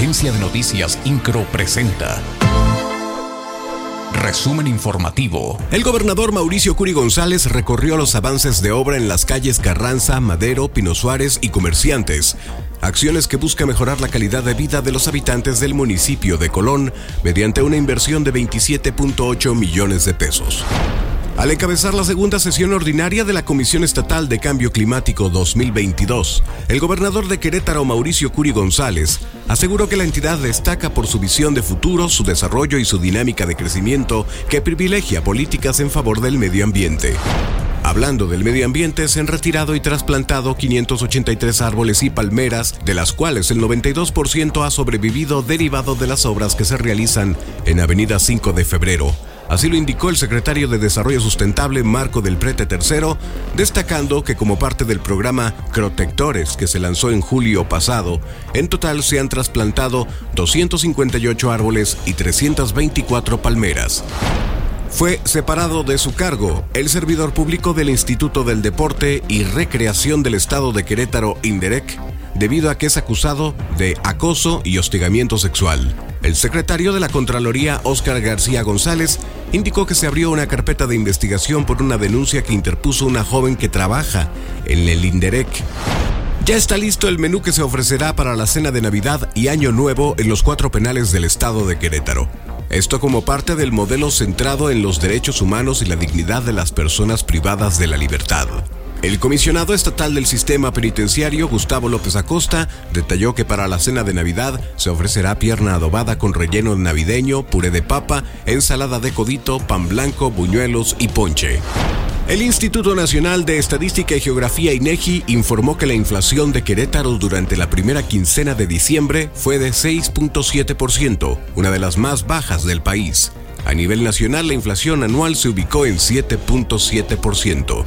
Agencia de Noticias Incro presenta. Resumen informativo. El gobernador Mauricio Curi González recorrió los avances de obra en las calles Carranza, Madero, Pino Suárez y Comerciantes. Acciones que buscan mejorar la calidad de vida de los habitantes del municipio de Colón mediante una inversión de 27.8 millones de pesos. Al encabezar la segunda sesión ordinaria de la Comisión Estatal de Cambio Climático 2022, el gobernador de Querétaro, Mauricio Curi González, aseguró que la entidad destaca por su visión de futuro, su desarrollo y su dinámica de crecimiento que privilegia políticas en favor del medio ambiente. Hablando del medio ambiente, se han retirado y trasplantado 583 árboles y palmeras, de las cuales el 92% ha sobrevivido derivado de las obras que se realizan en Avenida 5 de Febrero, Así lo indicó el secretario de Desarrollo Sustentable Marco del Prete III, destacando que como parte del programa Protectores que se lanzó en julio pasado, en total se han trasplantado 258 árboles y 324 palmeras. Fue separado de su cargo el servidor público del Instituto del Deporte y Recreación del Estado de Querétaro, Inderec, debido a que es acusado de acoso y hostigamiento sexual. El secretario de la Contraloría, Óscar García González, indicó que se abrió una carpeta de investigación por una denuncia que interpuso una joven que trabaja en el INDEREC. Ya está listo el menú que se ofrecerá para la cena de Navidad y Año Nuevo en los cuatro penales del estado de Querétaro. Esto como parte del modelo centrado en los derechos humanos y la dignidad de las personas privadas de la libertad. El comisionado estatal del sistema penitenciario, Gustavo López Acosta, detalló que para la cena de Navidad se ofrecerá pierna adobada con relleno navideño, puré de papa, ensalada de codito, pan blanco, buñuelos y ponche. El Instituto Nacional de Estadística y Geografía INEGI informó que la inflación de Querétaro durante la primera quincena de diciembre fue de 6.7%, una de las más bajas del país. A nivel nacional, la inflación anual se ubicó en 7.7%.